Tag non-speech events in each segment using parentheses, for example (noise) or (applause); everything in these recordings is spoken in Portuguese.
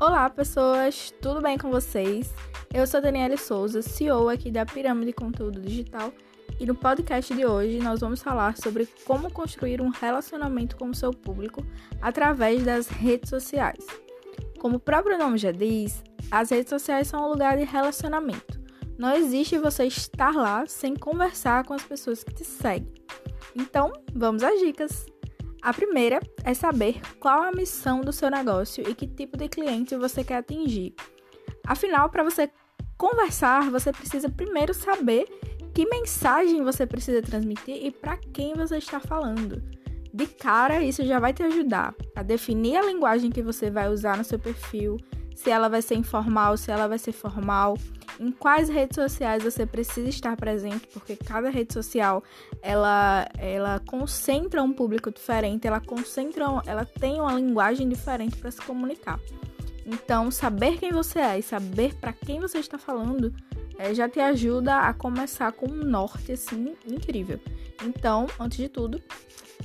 Olá, pessoas, tudo bem com vocês? Eu sou Daniela Souza, CEO aqui da Pirâmide Conteúdo Digital, e no podcast de hoje nós vamos falar sobre como construir um relacionamento com o seu público através das redes sociais. Como o próprio nome já diz, as redes sociais são um lugar de relacionamento. Não existe você estar lá sem conversar com as pessoas que te seguem. Então, vamos às dicas! A primeira é saber qual a missão do seu negócio e que tipo de cliente você quer atingir. Afinal, para você conversar, você precisa primeiro saber que mensagem você precisa transmitir e para quem você está falando. De cara, isso já vai te ajudar a definir a linguagem que você vai usar no seu perfil, se ela vai ser informal, se ela vai ser formal, em quais redes sociais você precisa estar presente, porque cada rede social ela, ela concentra um público diferente, ela concentra, ela tem uma linguagem diferente para se comunicar. Então, saber quem você é e saber para quem você está falando é, já te ajuda a começar com um norte assim incrível. Então, antes de tudo,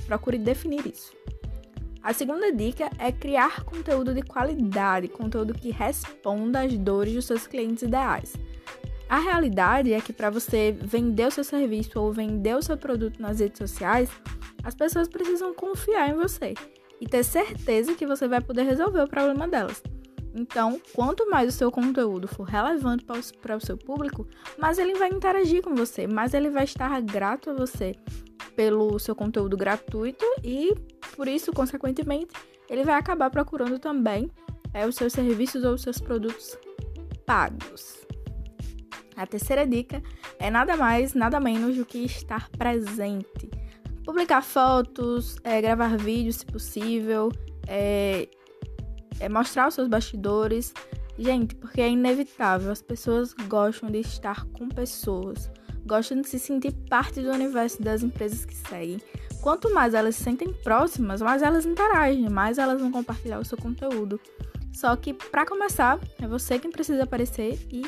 procure definir isso. A segunda dica é criar conteúdo de qualidade, conteúdo que responda às dores dos seus clientes ideais. A realidade é que para você vender o seu serviço ou vender o seu produto nas redes sociais, as pessoas precisam confiar em você e ter certeza que você vai poder resolver o problema delas. Então, quanto mais o seu conteúdo for relevante para o seu público, mais ele vai interagir com você, mais ele vai estar grato a você pelo seu conteúdo gratuito e, por isso, consequentemente, ele vai acabar procurando também é, os seus serviços ou os seus produtos pagos. A terceira dica é nada mais, nada menos do que estar presente. Publicar fotos, é, gravar vídeos se possível, é, é mostrar os seus bastidores. Gente, porque é inevitável, as pessoas gostam de estar com pessoas gostam de se sentir parte do universo das empresas que seguem. Quanto mais elas se sentem próximas, mais elas interagem, mais elas vão compartilhar o seu conteúdo. Só que, para começar, é você quem precisa aparecer e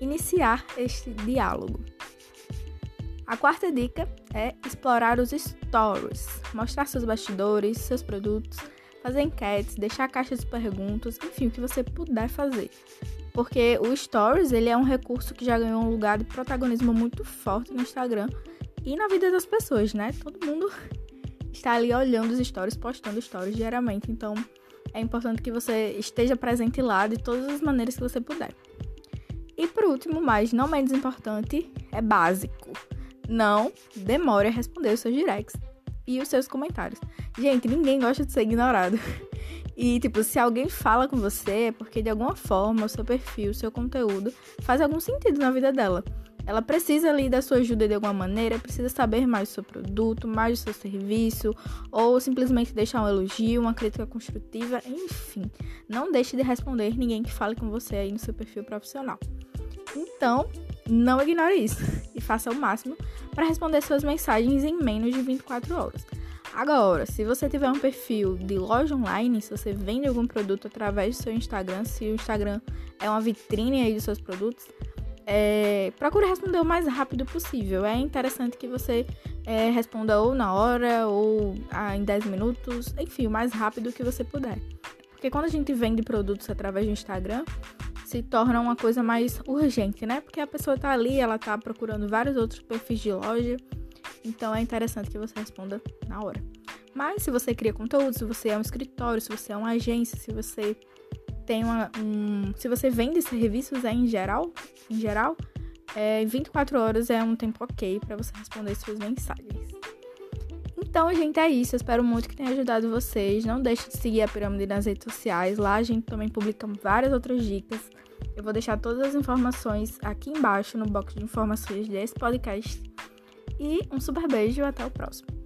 iniciar este diálogo. A quarta dica é explorar os stories, mostrar seus bastidores, seus produtos, fazer enquetes, deixar caixas de perguntas, enfim, o que você puder fazer porque o Stories ele é um recurso que já ganhou um lugar de protagonismo muito forte no Instagram e na vida das pessoas, né? Todo mundo (laughs) está ali olhando os stories, postando stories diariamente, então é importante que você esteja presente lá de todas as maneiras que você puder. E por último, mas não menos importante, é básico. Não demore a responder os seus directs e os seus comentários. Gente, ninguém gosta de ser ignorado. (laughs) E, tipo, se alguém fala com você, é porque de alguma forma o seu perfil, o seu conteúdo faz algum sentido na vida dela. Ela precisa ali da sua ajuda de alguma maneira, precisa saber mais do seu produto, mais do seu serviço, ou simplesmente deixar um elogio, uma crítica construtiva, enfim. Não deixe de responder ninguém que fale com você aí no seu perfil profissional. Então, não ignore isso e faça o máximo para responder suas mensagens em menos de 24 horas. Agora, se você tiver um perfil de loja online, se você vende algum produto através do seu Instagram, se o Instagram é uma vitrine aí dos seus produtos, é, procure responder o mais rápido possível. É interessante que você é, responda ou na hora ou ah, em 10 minutos, enfim, o mais rápido que você puder. Porque quando a gente vende produtos através do Instagram, se torna uma coisa mais urgente, né? Porque a pessoa tá ali, ela tá procurando vários outros perfis de loja então é interessante que você responda na hora. Mas se você cria conteúdo, se você é um escritório, se você é uma agência, se você tem uma, um, se você vende serviços é, em geral, em geral, é, 24 horas é um tempo ok para você responder suas mensagens. Então, gente, é isso. Eu espero muito que tenha ajudado vocês. Não deixe de seguir a Pirâmide nas redes sociais. Lá a gente também publica várias outras dicas. Eu vou deixar todas as informações aqui embaixo no box de informações desse podcast. E um super beijo até o próximo.